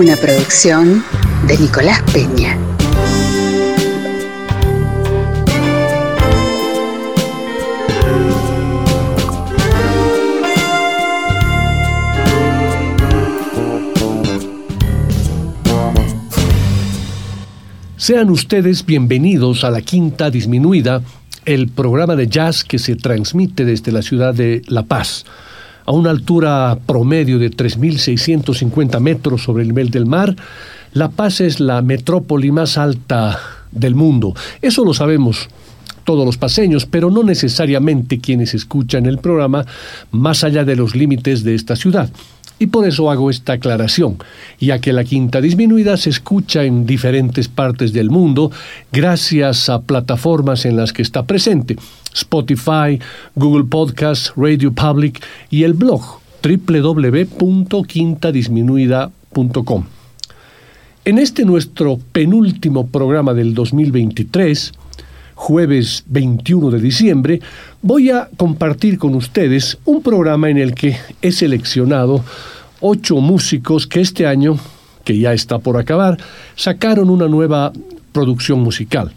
Una producción de Nicolás Peña. Sean ustedes bienvenidos a la Quinta Disminuida, el programa de jazz que se transmite desde la ciudad de La Paz a una altura promedio de 3.650 metros sobre el nivel del mar, La Paz es la metrópoli más alta del mundo. Eso lo sabemos todos los paseños, pero no necesariamente quienes escuchan el programa más allá de los límites de esta ciudad. Y por eso hago esta aclaración, ya que la quinta disminuida se escucha en diferentes partes del mundo gracias a plataformas en las que está presente. Spotify, Google Podcasts, Radio Public y el blog www.quintadisminuida.com. En este nuestro penúltimo programa del 2023, jueves 21 de diciembre, voy a compartir con ustedes un programa en el que he seleccionado ocho músicos que este año, que ya está por acabar, sacaron una nueva producción musical.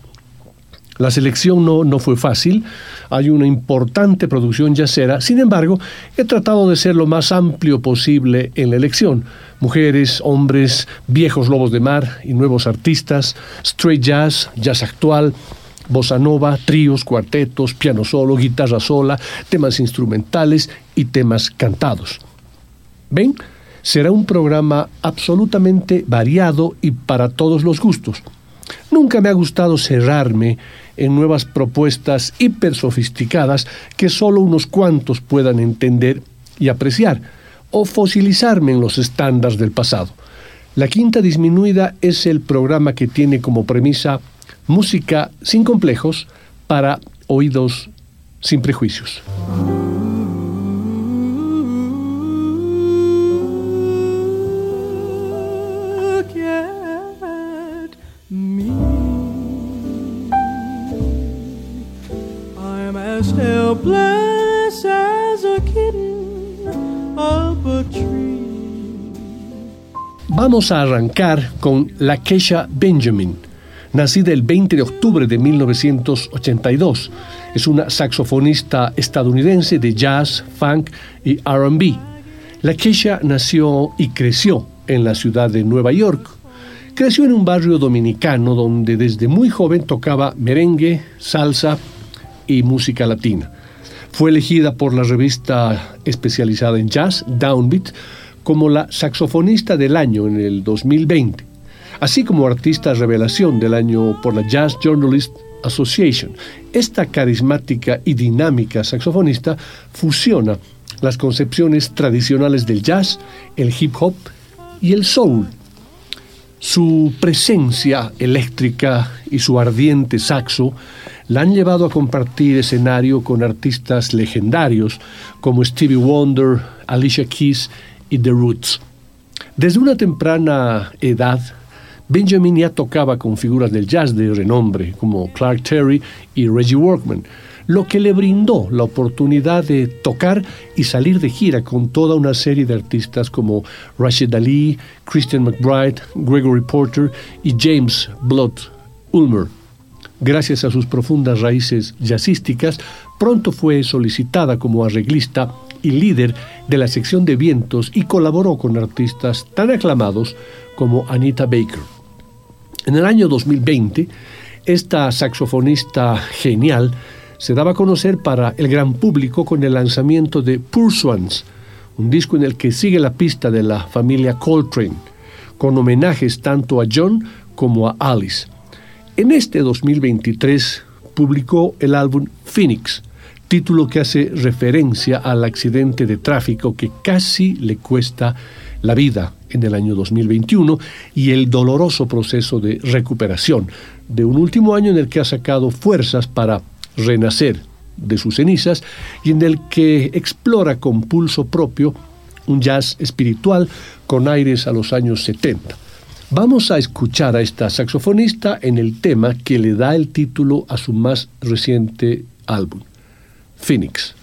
La selección no, no, fue fácil, hay una importante producción yacera, sin embargo, he tratado de ser lo más amplio posible en la elección. Mujeres, hombres, viejos lobos de mar y nuevos artistas, straight jazz, jazz actual, bossa nova, tríos, cuartetos, piano solo, guitarra sola, temas instrumentales y temas cantados. ¿Ven? Será un programa absolutamente variado y para todos los gustos. Nunca me ha gustado cerrarme en nuevas propuestas hiper sofisticadas que solo unos cuantos puedan entender y apreciar, o fosilizarme en los estándares del pasado. La Quinta Disminuida es el programa que tiene como premisa música sin complejos para oídos sin prejuicios. Vamos a arrancar con La Keisha Benjamin, nacida el 20 de octubre de 1982. Es una saxofonista estadounidense de jazz, funk y RB. La Keisha nació y creció en la ciudad de Nueva York. Creció en un barrio dominicano donde desde muy joven tocaba merengue, salsa y música latina. Fue elegida por la revista especializada en jazz, Downbeat, como la saxofonista del año en el 2020, así como artista revelación del año por la Jazz Journalist Association. Esta carismática y dinámica saxofonista fusiona las concepciones tradicionales del jazz, el hip hop y el soul. Su presencia eléctrica y su ardiente saxo la han llevado a compartir escenario con artistas legendarios como Stevie Wonder, Alicia Keys y The Roots. Desde una temprana edad, Benjamin ya tocaba con figuras del jazz de renombre como Clark Terry y Reggie Workman, lo que le brindó la oportunidad de tocar y salir de gira con toda una serie de artistas como Rashid Ali, Christian McBride, Gregory Porter y James Blood Ulmer. Gracias a sus profundas raíces jazzísticas, pronto fue solicitada como arreglista y líder de la sección de vientos y colaboró con artistas tan aclamados como Anita Baker. En el año 2020, esta saxofonista genial se daba a conocer para el gran público con el lanzamiento de Poor Swans, un disco en el que sigue la pista de la familia Coltrane, con homenajes tanto a John como a Alice. En este 2023 publicó el álbum Phoenix, título que hace referencia al accidente de tráfico que casi le cuesta la vida en el año 2021 y el doloroso proceso de recuperación de un último año en el que ha sacado fuerzas para renacer de sus cenizas y en el que explora con pulso propio un jazz espiritual con aires a los años 70. Vamos a escuchar a esta saxofonista en el tema que le da el título a su más reciente álbum, Phoenix.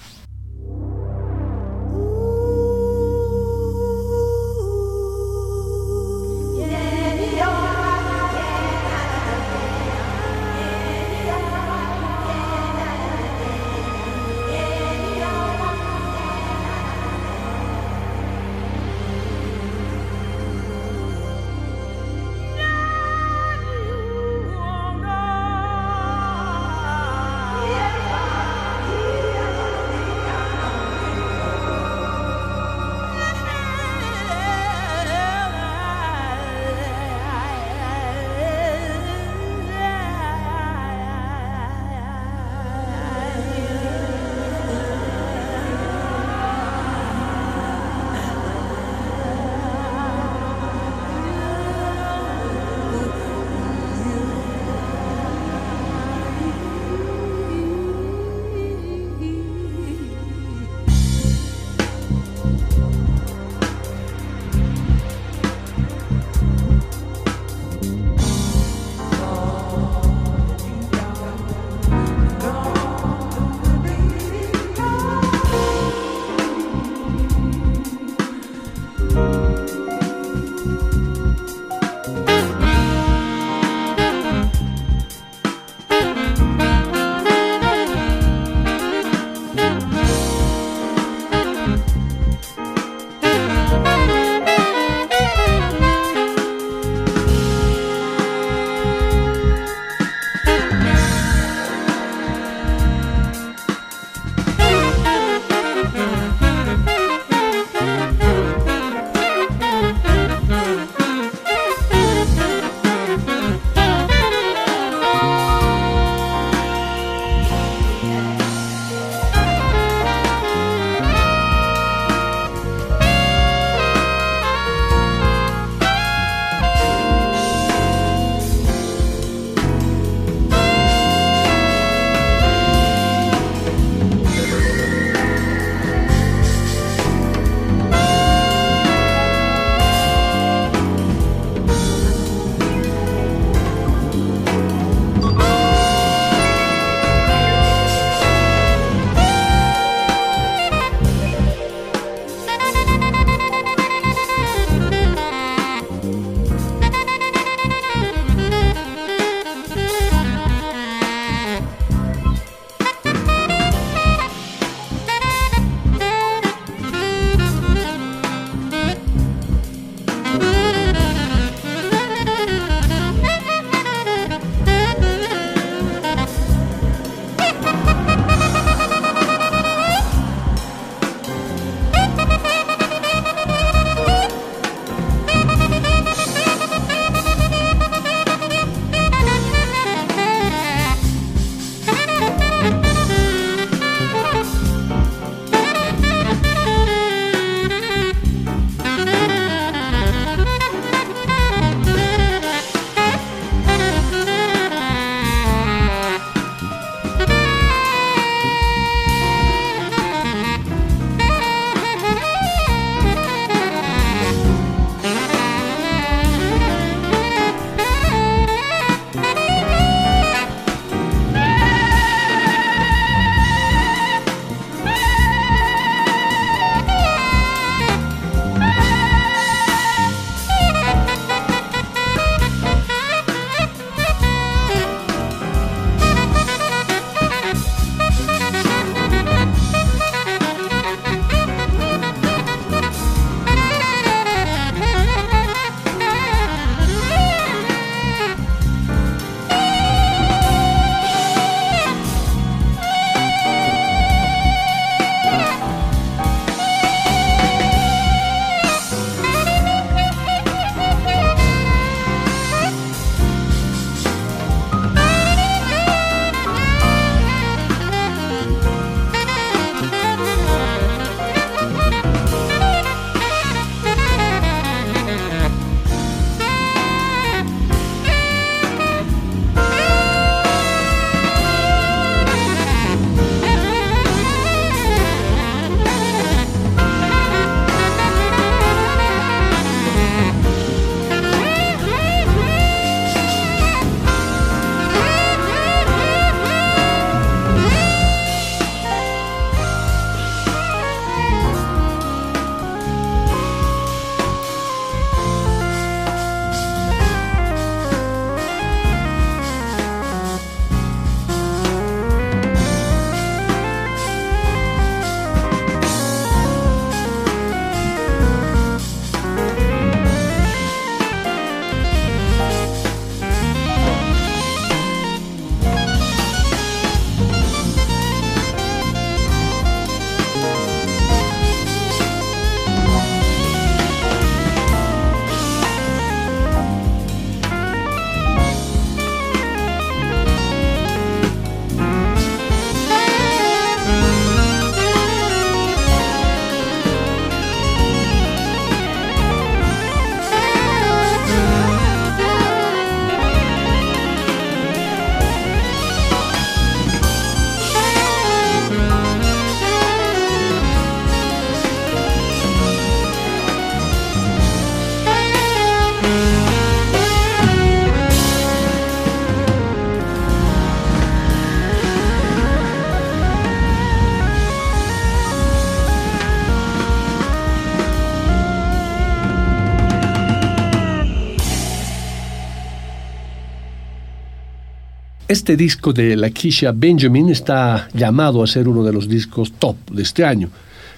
Este disco de Lakeisha Benjamin está llamado a ser uno de los discos top de este año.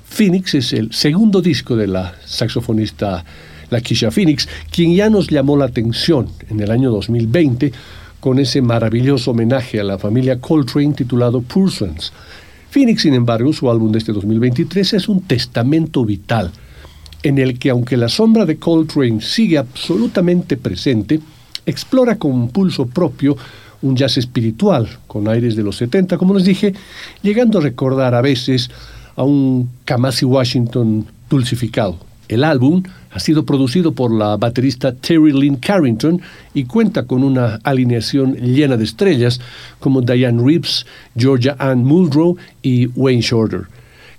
Phoenix es el segundo disco de la saxofonista Lakeisha Phoenix, quien ya nos llamó la atención en el año 2020 con ese maravilloso homenaje a la familia Coltrane titulado Persons. Phoenix, sin embargo, su álbum de este 2023 es un testamento vital en el que, aunque la sombra de Coltrane sigue absolutamente presente, explora con pulso propio un jazz espiritual con aires de los 70, como les dije, llegando a recordar a veces a un Kamasi Washington dulcificado. El álbum ha sido producido por la baterista Terry Lynn Carrington y cuenta con una alineación llena de estrellas como Diane Reeves, Georgia Ann Muldrow y Wayne Shorter.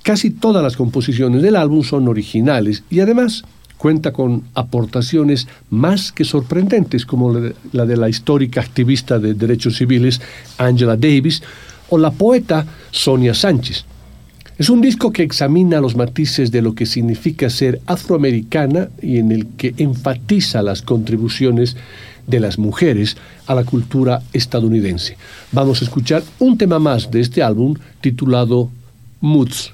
Casi todas las composiciones del álbum son originales y además cuenta con aportaciones más que sorprendentes como la de la histórica activista de derechos civiles Angela Davis o la poeta Sonia Sánchez. Es un disco que examina los matices de lo que significa ser afroamericana y en el que enfatiza las contribuciones de las mujeres a la cultura estadounidense. Vamos a escuchar un tema más de este álbum titulado Moods.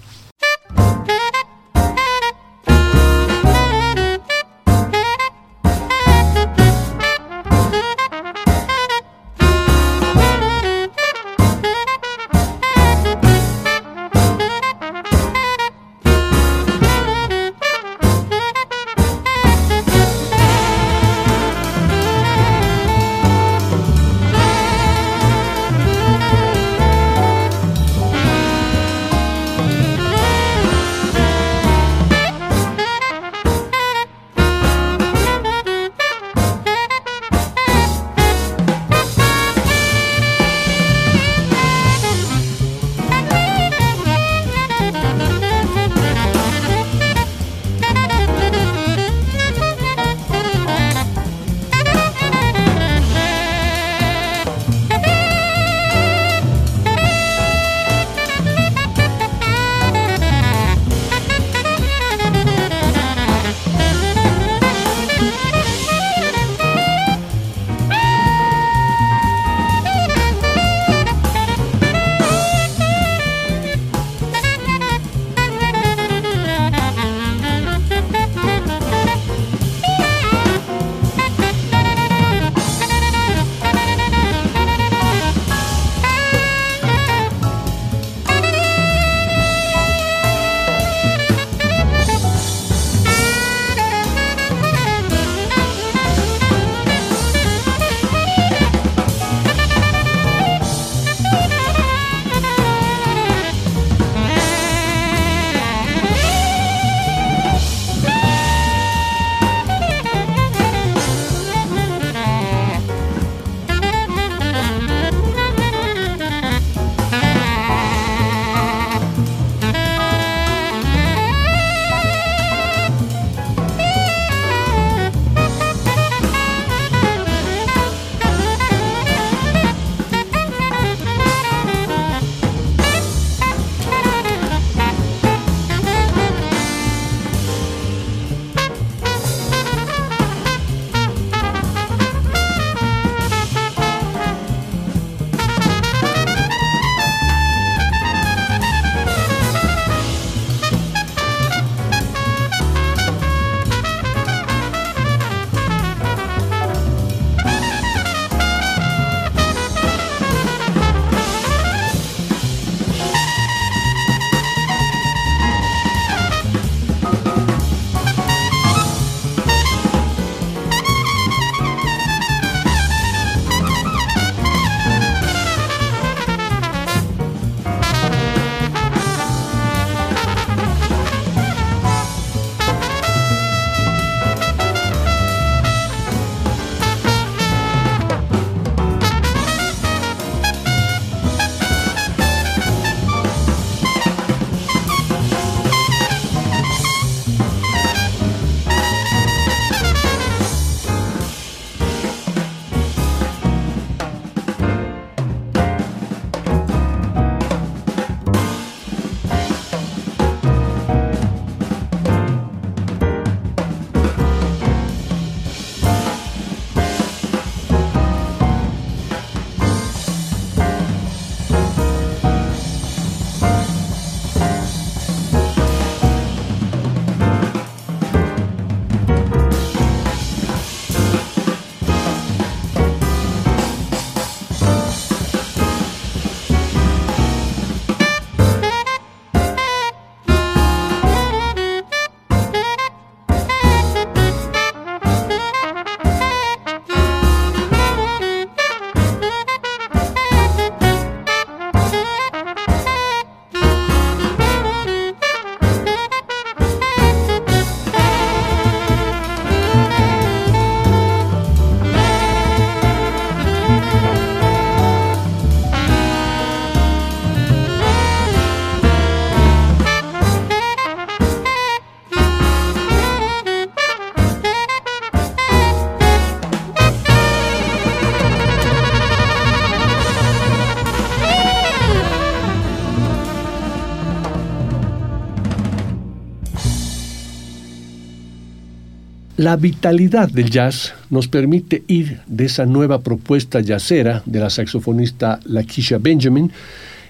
La vitalidad del jazz nos permite ir de esa nueva propuesta jazzera de la saxofonista Lakeisha Benjamin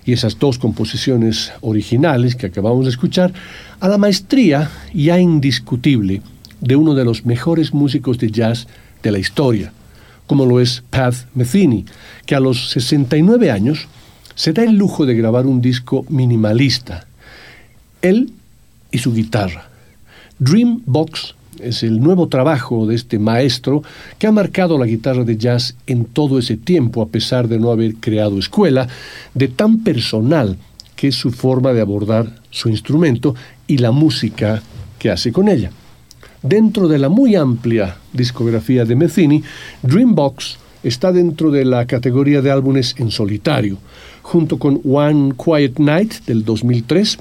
y esas dos composiciones originales que acabamos de escuchar a la maestría ya indiscutible de uno de los mejores músicos de jazz de la historia, como lo es Pat Metheny, que a los 69 años se da el lujo de grabar un disco minimalista, él y su guitarra. Dream Box es el nuevo trabajo de este maestro que ha marcado la guitarra de jazz en todo ese tiempo, a pesar de no haber creado escuela, de tan personal que es su forma de abordar su instrumento y la música que hace con ella. Dentro de la muy amplia discografía de Metheny, Dreambox está dentro de la categoría de álbumes en solitario, junto con One Quiet Night del 2003,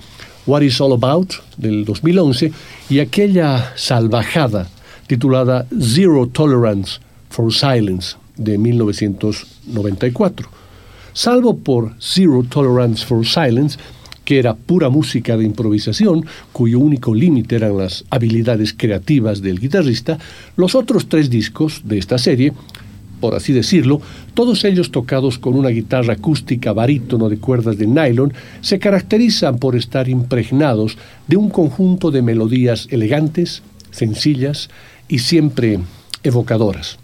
What Is All About del 2011 y aquella salvajada titulada Zero Tolerance for Silence de 1994. Salvo por Zero Tolerance for Silence, que era pura música de improvisación, cuyo único límite eran las habilidades creativas del guitarrista, los otros tres discos de esta serie, por así decirlo, todos ellos tocados con una guitarra acústica barítono de cuerdas de nylon, se caracterizan por estar impregnados de un conjunto de melodías elegantes, sencillas y siempre evocadoras.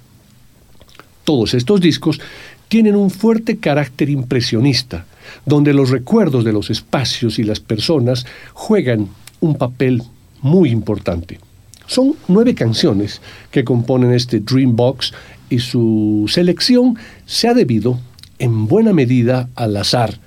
Todos estos discos tienen un fuerte carácter impresionista, donde los recuerdos de los espacios y las personas juegan un papel muy importante. Son nueve canciones que componen este Dreambox y su selección se ha debido en buena medida al azar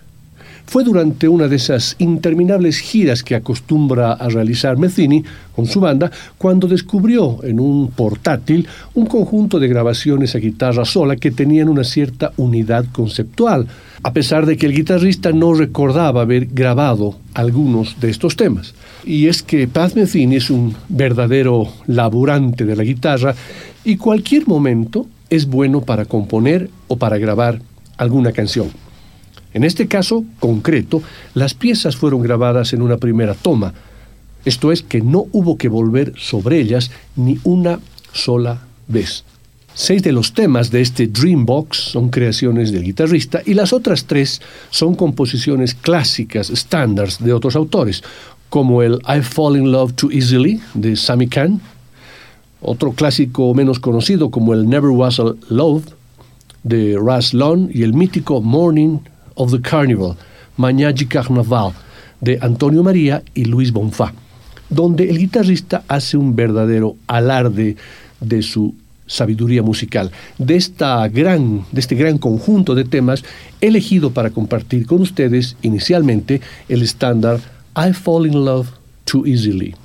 fue durante una de esas interminables giras que acostumbra a realizar Metheny con su banda cuando descubrió en un portátil un conjunto de grabaciones a guitarra sola que tenían una cierta unidad conceptual, a pesar de que el guitarrista no recordaba haber grabado algunos de estos temas. Y es que Pat Metheny es un verdadero laburante de la guitarra y cualquier momento es bueno para componer o para grabar alguna canción. En este caso concreto, las piezas fueron grabadas en una primera toma, esto es que no hubo que volver sobre ellas ni una sola vez. Seis de los temas de este Dreambox son creaciones del guitarrista y las otras tres son composiciones clásicas, estándares de otros autores, como el I Fall in Love Too Easily de Sammy Kahn, otro clásico menos conocido como el Never Was a Love de Ras Lon y el mítico Morning of the Carnival, Mañana Carnaval, de Antonio María y Luis Bonfá, donde el guitarrista hace un verdadero alarde de su sabiduría musical, de, esta gran, de este gran conjunto de temas elegido para compartir con ustedes inicialmente el estándar I Fall in Love Too Easily.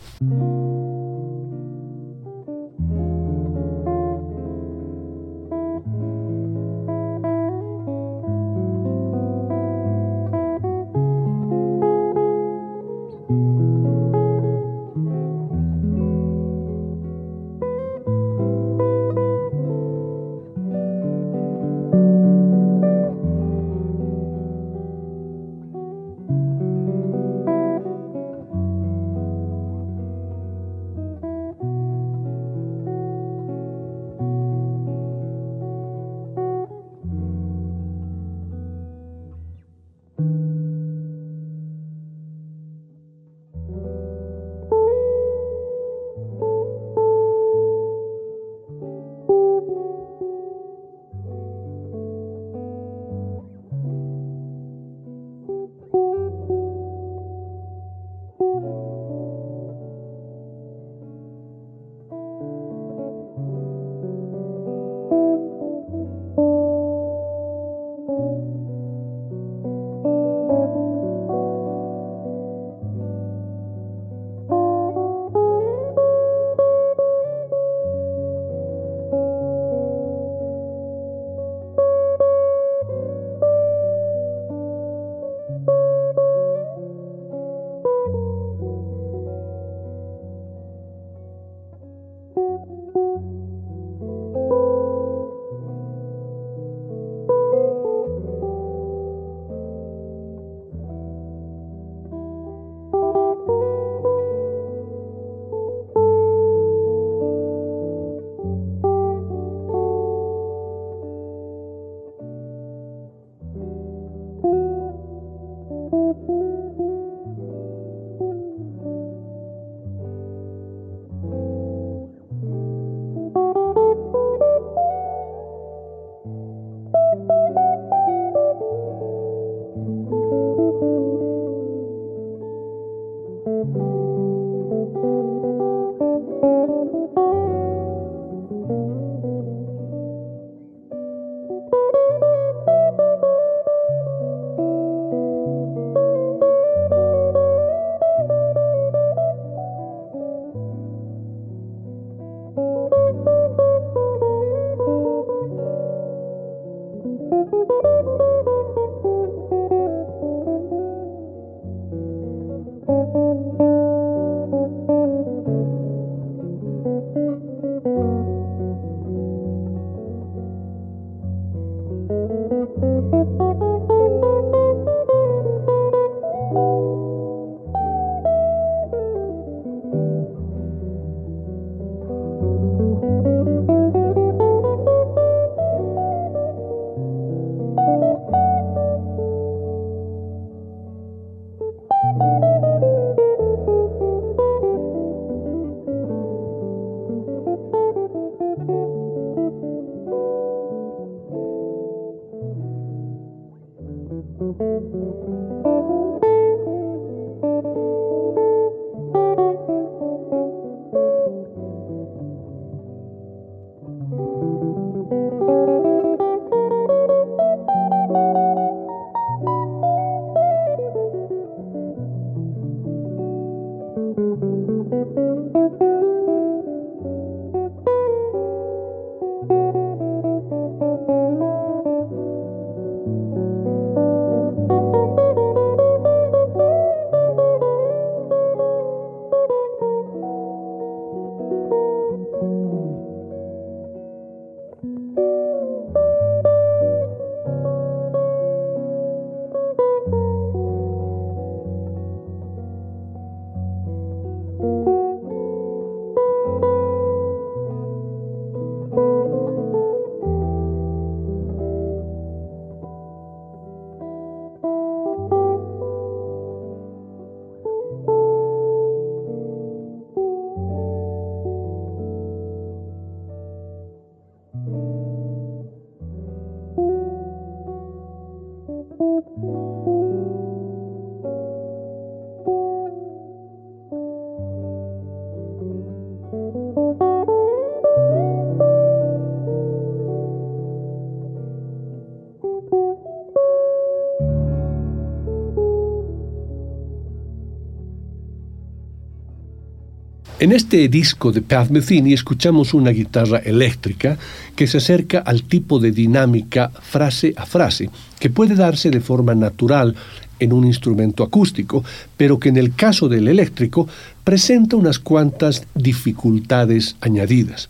En este disco de Pat Metheny escuchamos una guitarra eléctrica que se acerca al tipo de dinámica frase a frase, que puede darse de forma natural en un instrumento acústico, pero que en el caso del eléctrico presenta unas cuantas dificultades añadidas.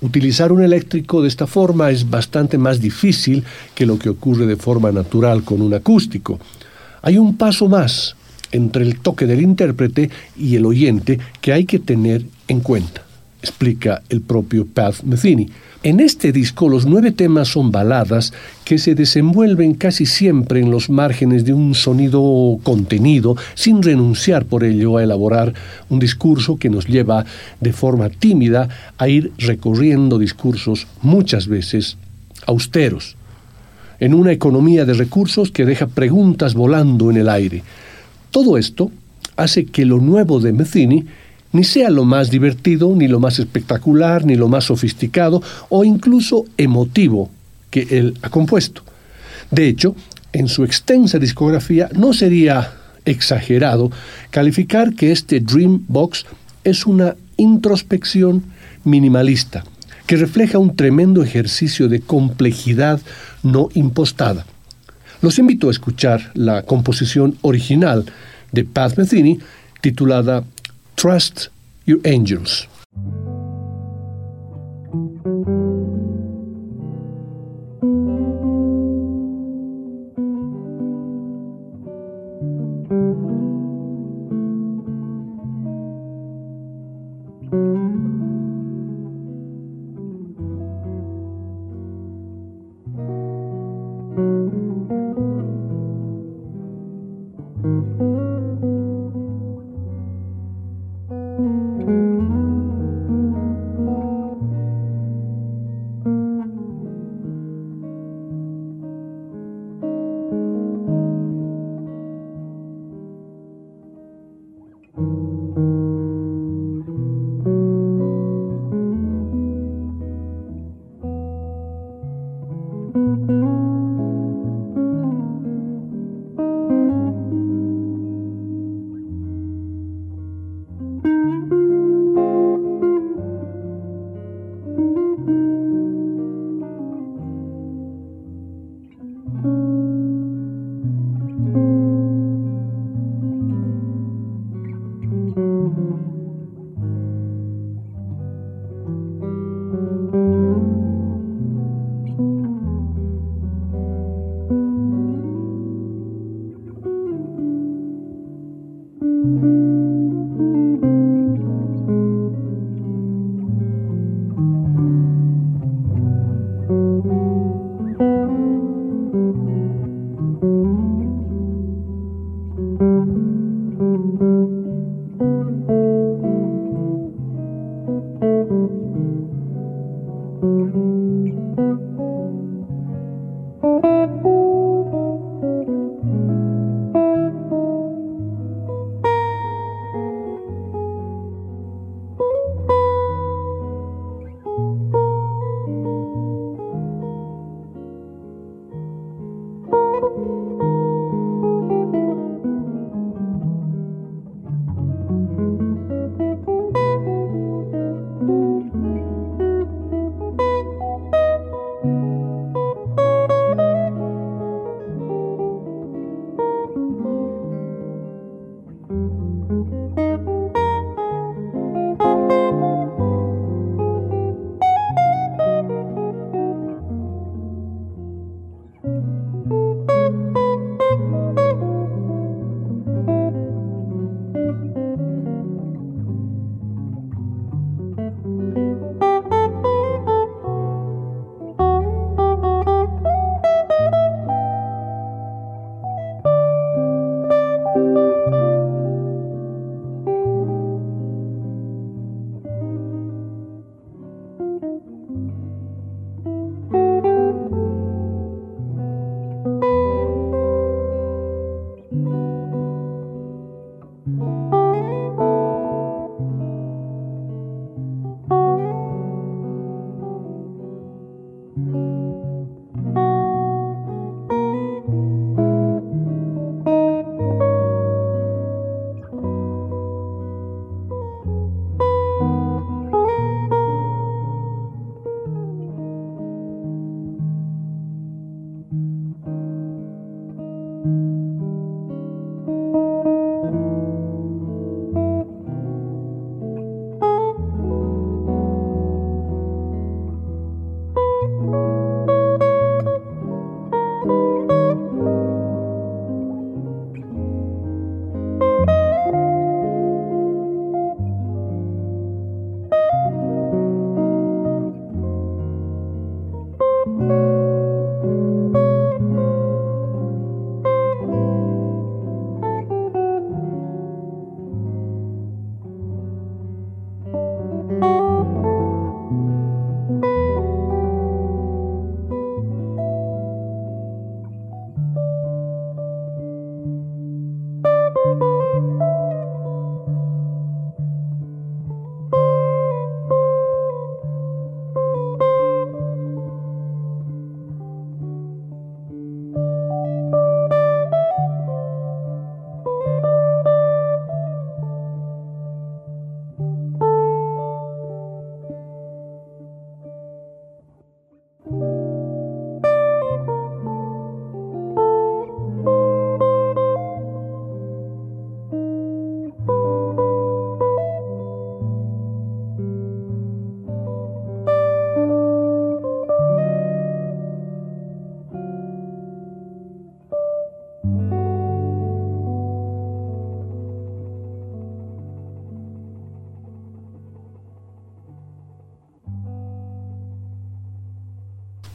Utilizar un eléctrico de esta forma es bastante más difícil que lo que ocurre de forma natural con un acústico. Hay un paso más entre el toque del intérprete y el oyente que hay que tener en cuenta, explica el propio Pat Metheny. En este disco los nueve temas son baladas que se desenvuelven casi siempre en los márgenes de un sonido contenido, sin renunciar por ello a elaborar un discurso que nos lleva de forma tímida a ir recorriendo discursos muchas veces austeros, en una economía de recursos que deja preguntas volando en el aire. Todo esto hace que lo nuevo de Metheny ni sea lo más divertido, ni lo más espectacular, ni lo más sofisticado o incluso emotivo que él ha compuesto. De hecho, en su extensa discografía no sería exagerado calificar que este Dream Box es una introspección minimalista, que refleja un tremendo ejercicio de complejidad no impostada. Los invito a escuchar la composición original de Pat Metheny titulada Trust your angels.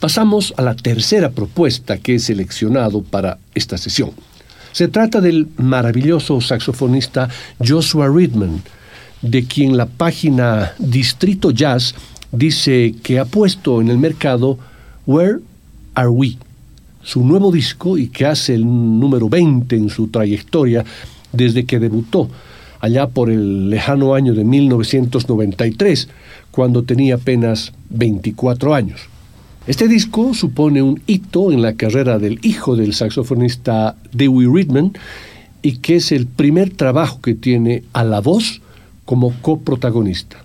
Pasamos a la tercera propuesta que he seleccionado para esta sesión. Se trata del maravilloso saxofonista Joshua Ridman, de quien la página Distrito Jazz dice que ha puesto en el mercado Where Are We, su nuevo disco y que hace el número 20 en su trayectoria desde que debutó allá por el lejano año de 1993, cuando tenía apenas 24 años. Este disco supone un hito en la carrera del hijo del saxofonista Dewey Ridman y que es el primer trabajo que tiene a la voz como coprotagonista.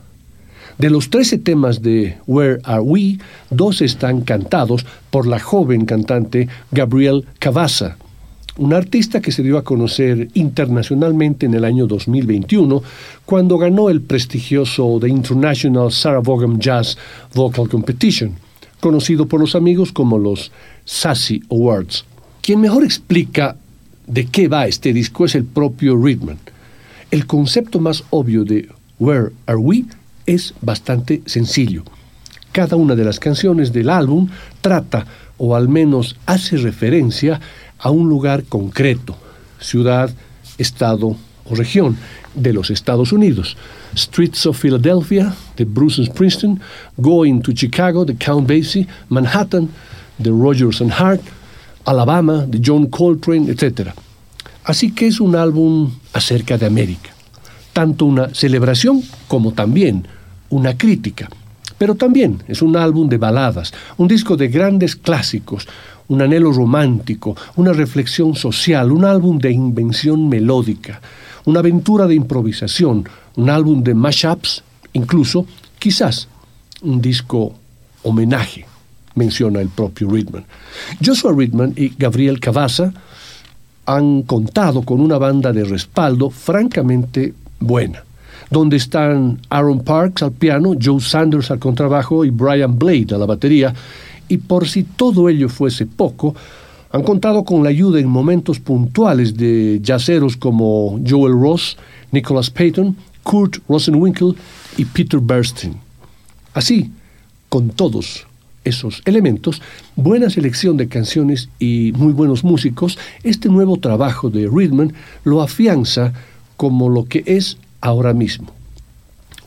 De los 13 temas de Where Are We, dos están cantados por la joven cantante Gabrielle Cavazza, un artista que se dio a conocer internacionalmente en el año 2021 cuando ganó el prestigioso The International Sarah Vaughan Jazz Vocal Competition conocido por los amigos como los Sassy Awards. Quien mejor explica de qué va este disco es el propio Ridman. El concepto más obvio de Where Are We es bastante sencillo. Cada una de las canciones del álbum trata o al menos hace referencia a un lugar concreto, ciudad, estado o región de los Estados Unidos. Streets of Philadelphia, de Bruce Springsteen, Going to Chicago, de Count Basie, Manhattan, de Rogers and Hart, Alabama, de John Coltrane, etc. Así que es un álbum acerca de América, tanto una celebración como también una crítica. Pero también es un álbum de baladas, un disco de grandes clásicos, un anhelo romántico, una reflexión social, un álbum de invención melódica, una aventura de improvisación, un álbum de mashups, incluso quizás un disco homenaje, menciona el propio Ridman. Joshua Ridman y Gabriel Cavazza han contado con una banda de respaldo francamente buena, donde están Aaron Parks al piano, Joe Sanders al contrabajo y Brian Blade a la batería, y por si todo ello fuese poco, han contado con la ayuda en momentos puntuales de yaceros como Joel Ross, Nicholas Payton, Kurt Rosenwinkel y Peter Bernstein. Así, con todos esos elementos, buena selección de canciones y muy buenos músicos, este nuevo trabajo de Ridman lo afianza como lo que es ahora mismo.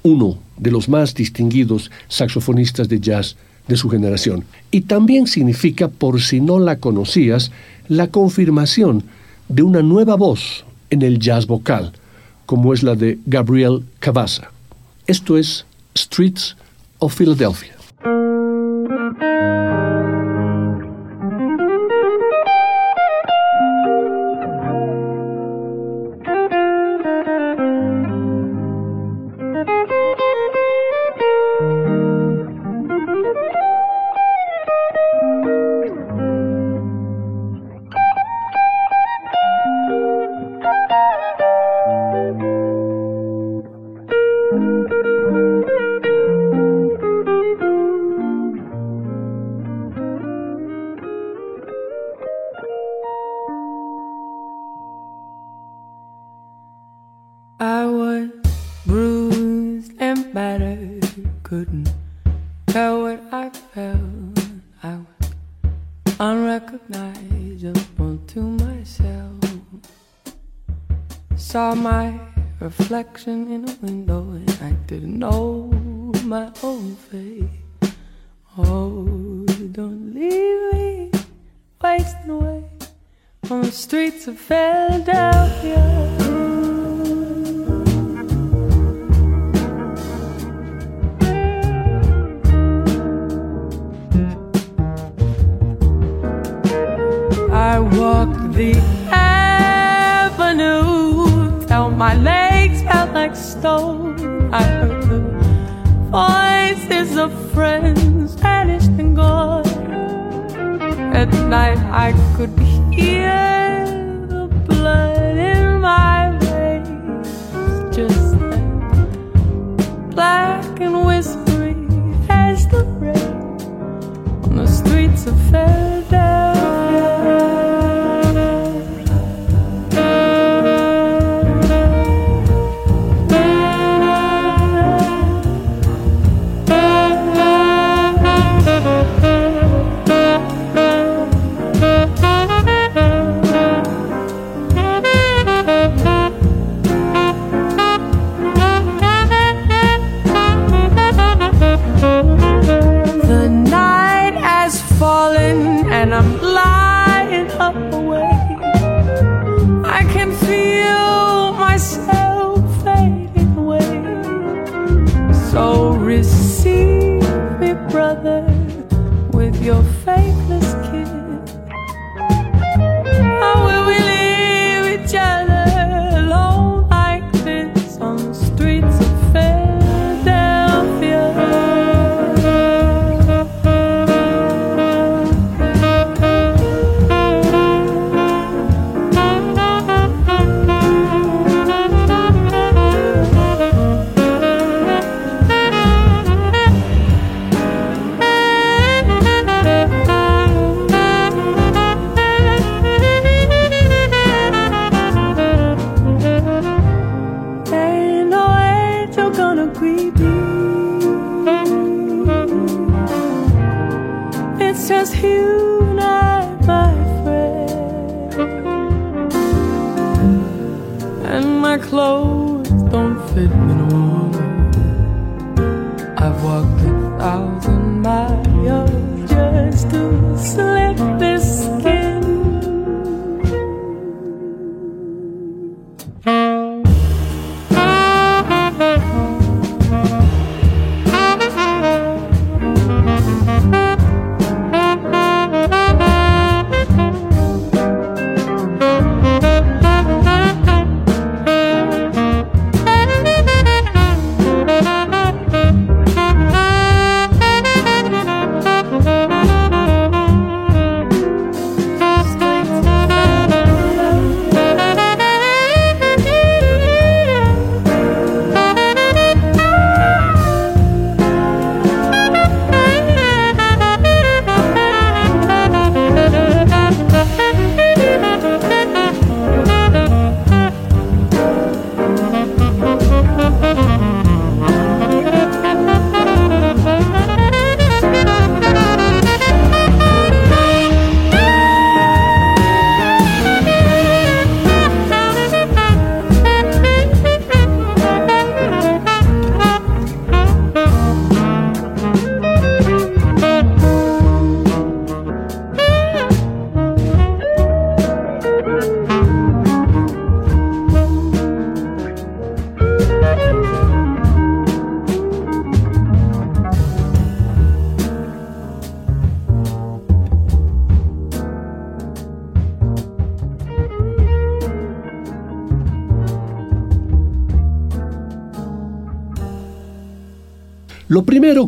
Uno de los más distinguidos saxofonistas de jazz de su generación. Y también significa, por si no la conocías, la confirmación de una nueva voz en el jazz vocal, como es la de Gabriel Cavazza. Esto es Streets of Philadelphia.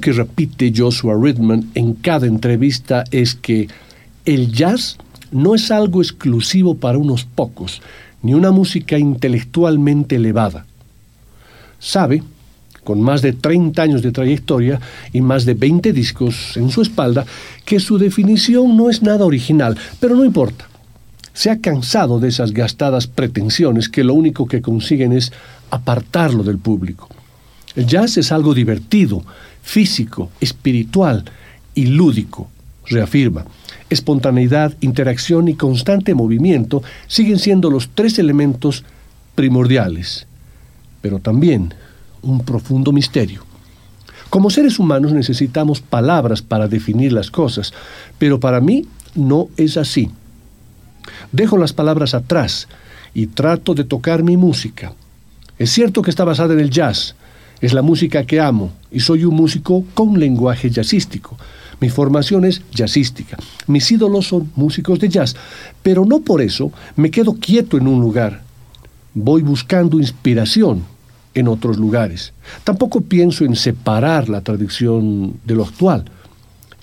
Que repite Joshua Ridman en cada entrevista es que el jazz no es algo exclusivo para unos pocos, ni una música intelectualmente elevada. Sabe, con más de 30 años de trayectoria y más de 20 discos en su espalda, que su definición no es nada original, pero no importa. Se ha cansado de esas gastadas pretensiones que lo único que consiguen es apartarlo del público. El jazz es algo divertido, físico, espiritual y lúdico, reafirma. Espontaneidad, interacción y constante movimiento siguen siendo los tres elementos primordiales, pero también un profundo misterio. Como seres humanos necesitamos palabras para definir las cosas, pero para mí no es así. Dejo las palabras atrás y trato de tocar mi música. Es cierto que está basada en el jazz, es la música que amo y soy un músico con lenguaje jazzístico. Mi formación es jazzística. Mis ídolos son músicos de jazz, pero no por eso me quedo quieto en un lugar. Voy buscando inspiración en otros lugares. Tampoco pienso en separar la tradición de lo actual.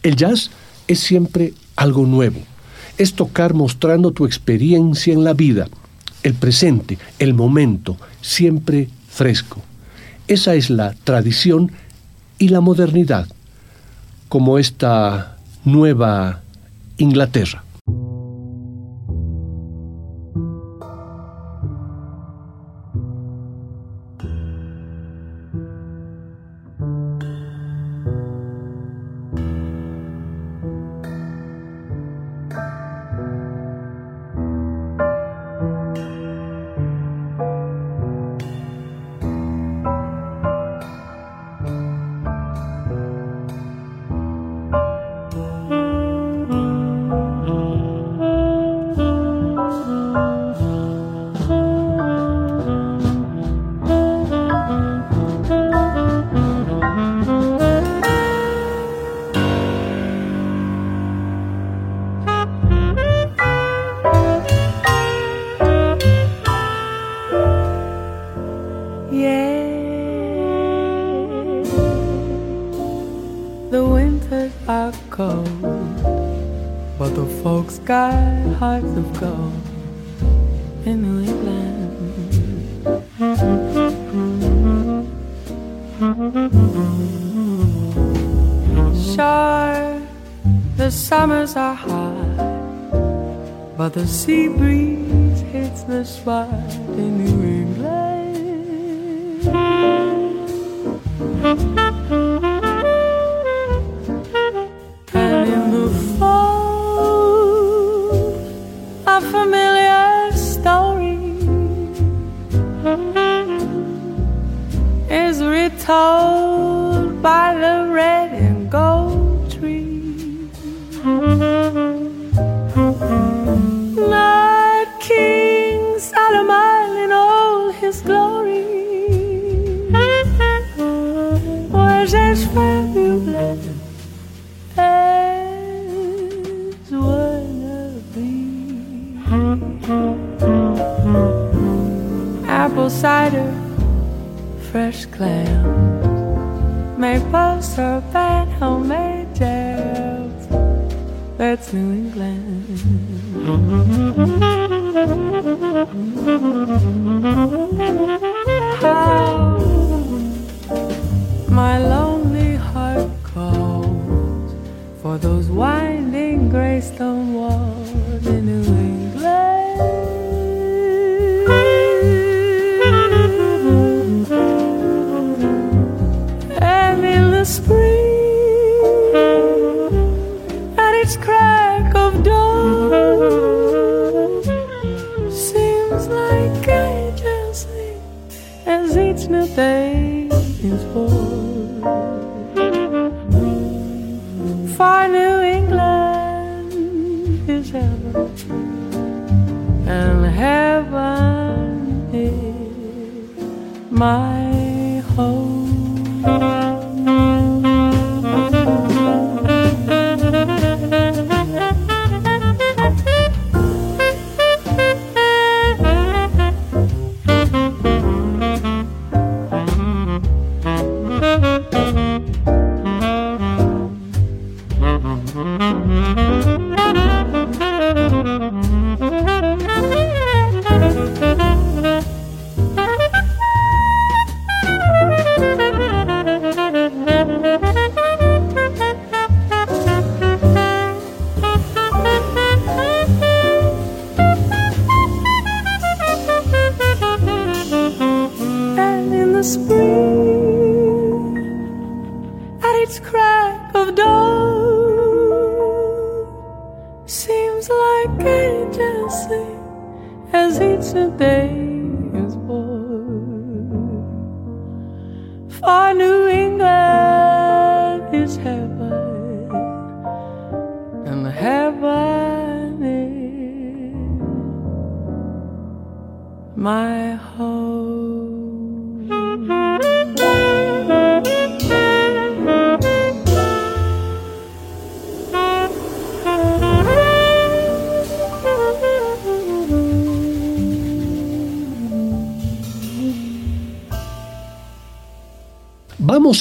El jazz es siempre algo nuevo. Es tocar mostrando tu experiencia en la vida, el presente, el momento, siempre fresco. Esa es la tradición y la modernidad, como esta nueva Inglaterra. Sure, the summers are hot, but the sea breeze hits the spot in New England. home.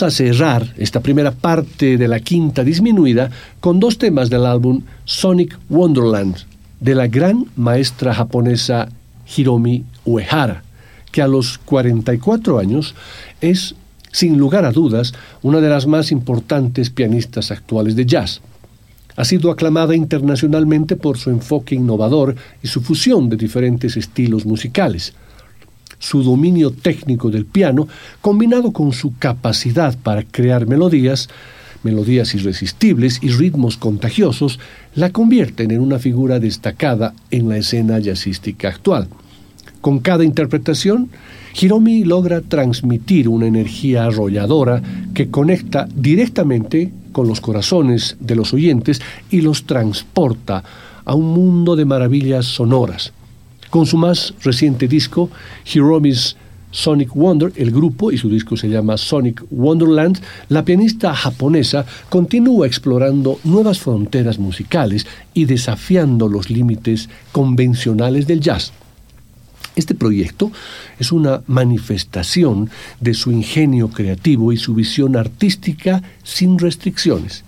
A cerrar esta primera parte de la quinta disminuida con dos temas del álbum Sonic Wonderland de la gran maestra japonesa Hiromi Uehara, que a los 44 años es, sin lugar a dudas, una de las más importantes pianistas actuales de jazz. Ha sido aclamada internacionalmente por su enfoque innovador y su fusión de diferentes estilos musicales su dominio técnico del piano, combinado con su capacidad para crear melodías, melodías irresistibles y ritmos contagiosos, la convierten en una figura destacada en la escena jazzística actual. Con cada interpretación, Hiromi logra transmitir una energía arrolladora que conecta directamente con los corazones de los oyentes y los transporta a un mundo de maravillas sonoras. Con su más reciente disco, Hiromi's Sonic Wonder, el grupo y su disco se llama Sonic Wonderland, la pianista japonesa continúa explorando nuevas fronteras musicales y desafiando los límites convencionales del jazz. Este proyecto es una manifestación de su ingenio creativo y su visión artística sin restricciones.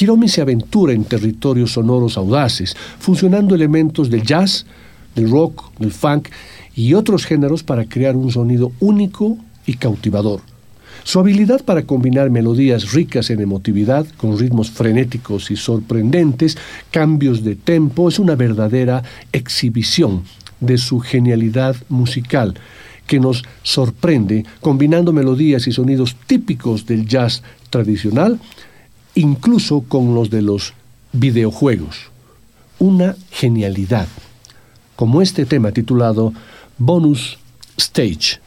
Hiromi se aventura en territorios sonoros audaces, funcionando elementos del jazz, del rock, del funk y otros géneros para crear un sonido único y cautivador. Su habilidad para combinar melodías ricas en emotividad con ritmos frenéticos y sorprendentes, cambios de tempo, es una verdadera exhibición de su genialidad musical que nos sorprende combinando melodías y sonidos típicos del jazz tradicional, incluso con los de los videojuegos. Una genialidad, como este tema titulado Bonus Stage.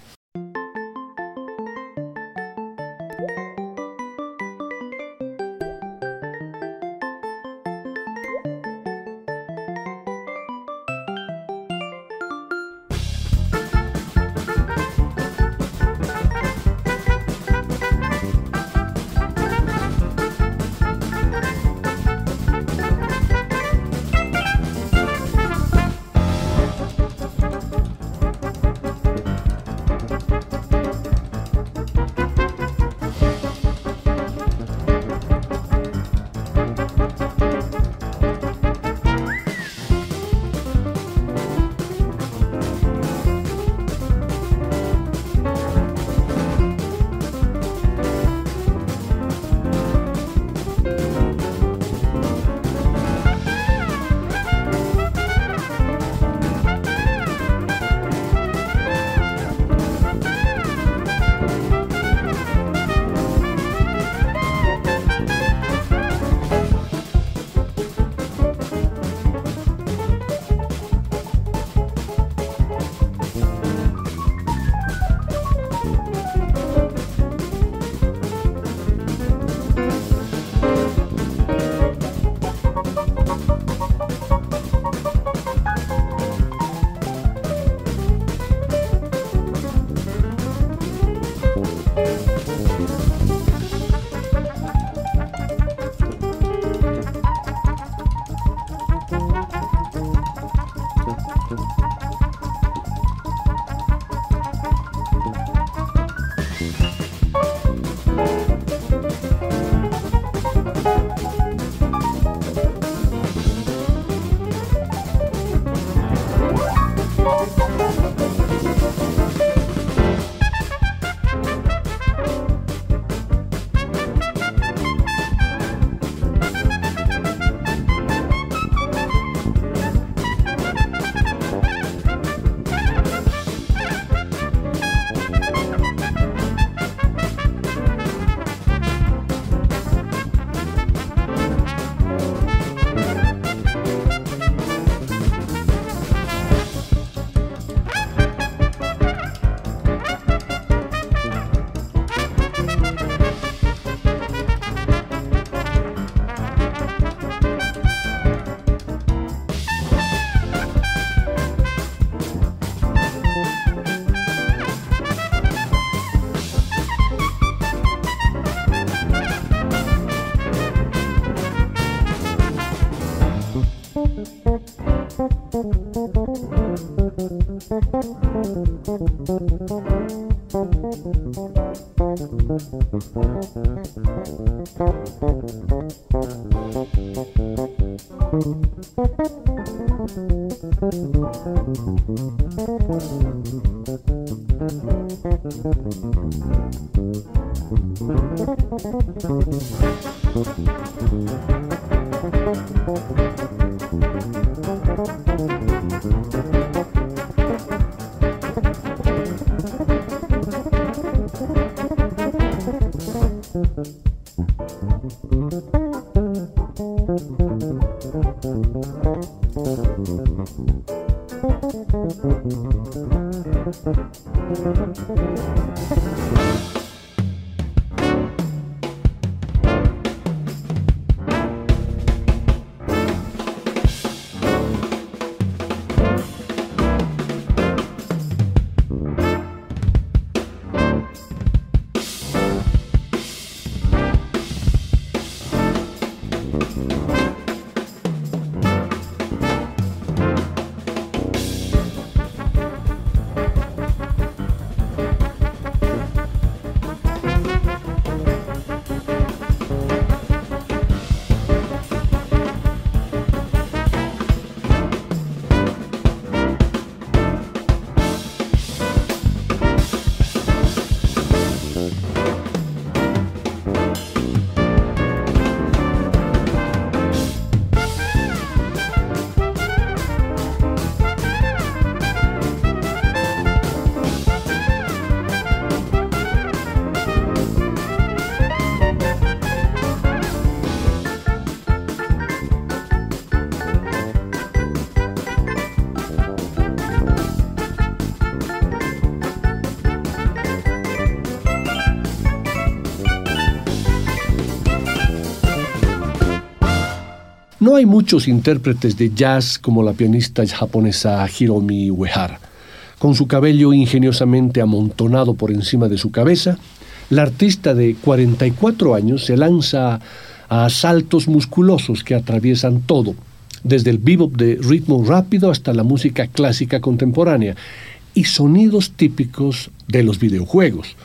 No hay muchos intérpretes de jazz como la pianista japonesa Hiromi Uehara. Con su cabello ingeniosamente amontonado por encima de su cabeza, la artista de 44 años se lanza a saltos musculosos que atraviesan todo, desde el bebop de ritmo rápido hasta la música clásica contemporánea y sonidos típicos de los videojuegos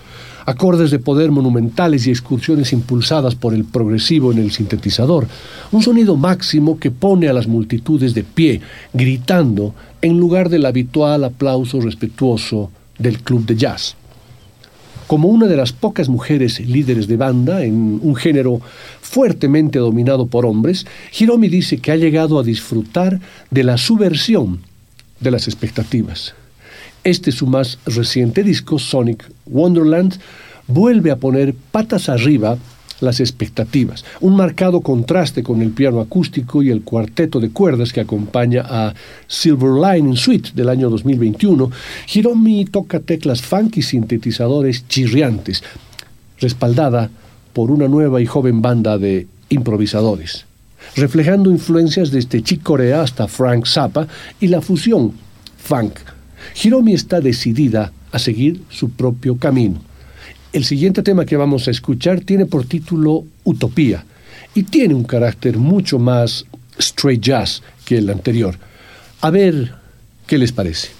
acordes de poder monumentales y excursiones impulsadas por el progresivo en el sintetizador, un sonido máximo que pone a las multitudes de pie, gritando, en lugar del habitual aplauso respetuoso del club de jazz. Como una de las pocas mujeres líderes de banda en un género fuertemente dominado por hombres, Hiromi dice que ha llegado a disfrutar de la subversión de las expectativas. Este su más reciente disco, Sonic Wonderland, vuelve a poner patas arriba las expectativas. Un marcado contraste con el piano acústico y el cuarteto de cuerdas que acompaña a Silver Lining Suite del año 2021. Hiromi toca teclas funk y sintetizadores chirriantes, respaldada por una nueva y joven banda de improvisadores, reflejando influencias desde Chick Corea hasta Frank Zappa y la fusión funk Hiromi está decidida a seguir su propio camino. El siguiente tema que vamos a escuchar tiene por título Utopía y tiene un carácter mucho más straight jazz que el anterior. A ver qué les parece.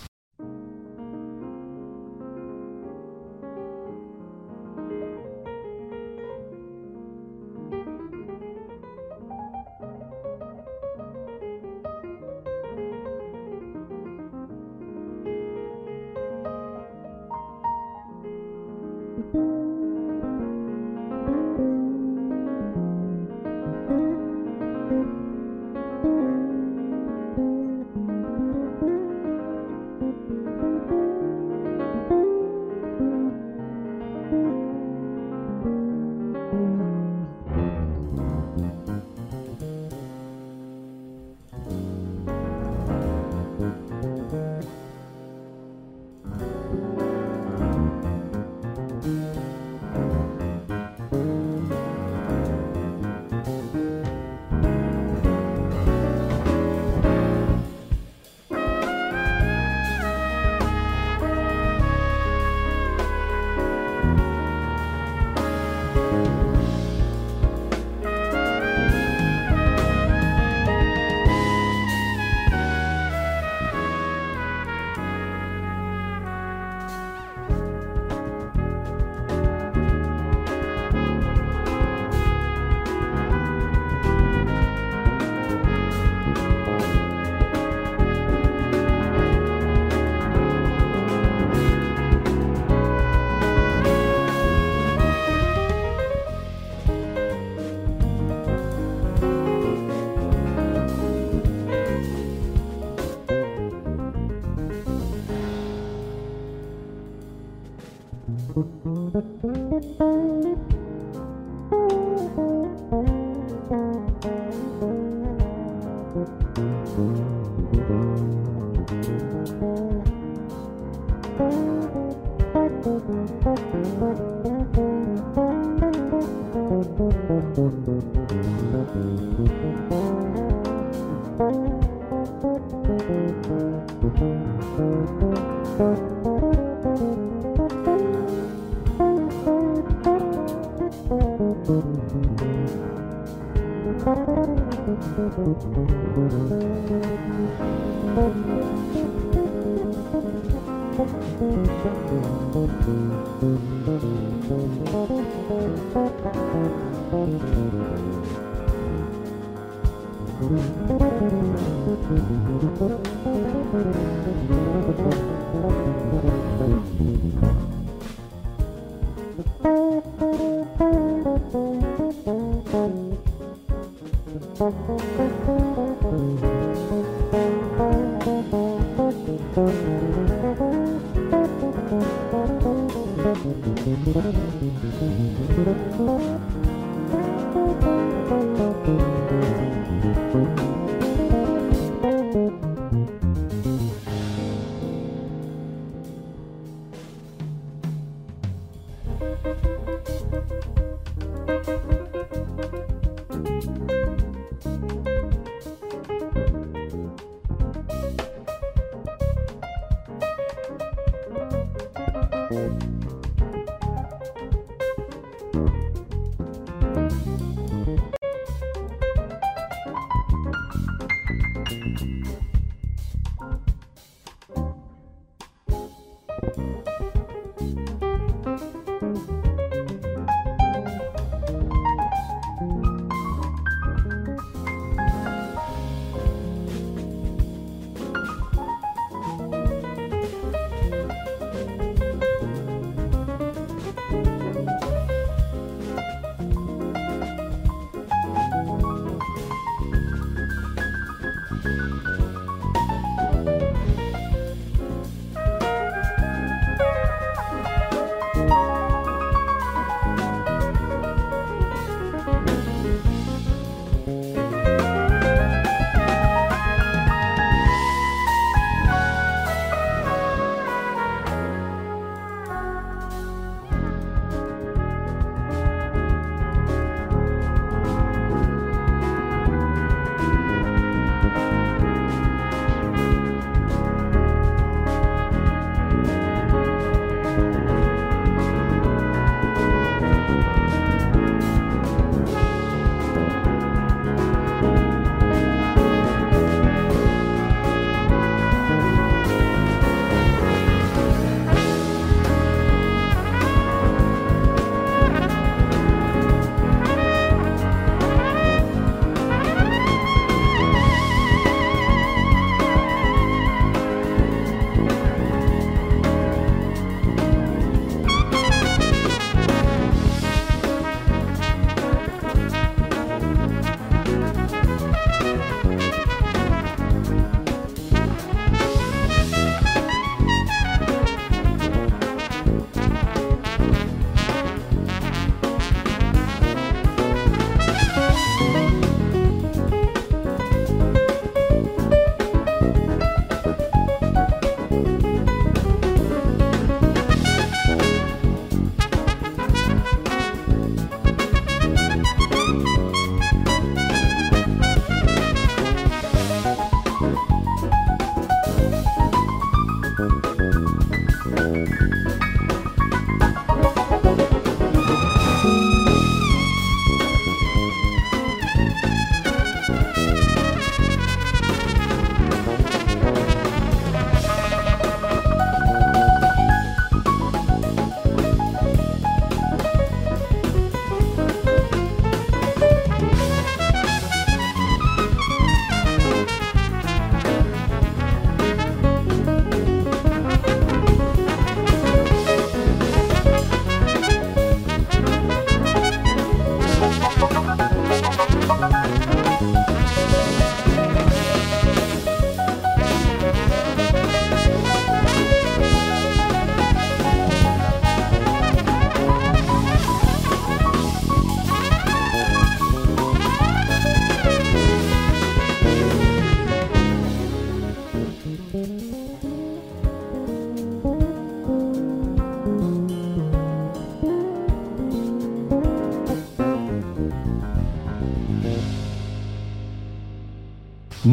Thank you.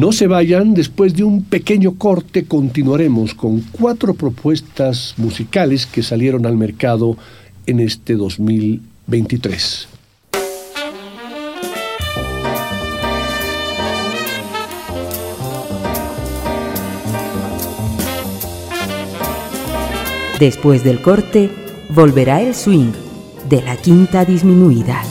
No se vayan, después de un pequeño corte continuaremos con cuatro propuestas musicales que salieron al mercado en este 2023. Después del corte, volverá el swing de la quinta disminuida.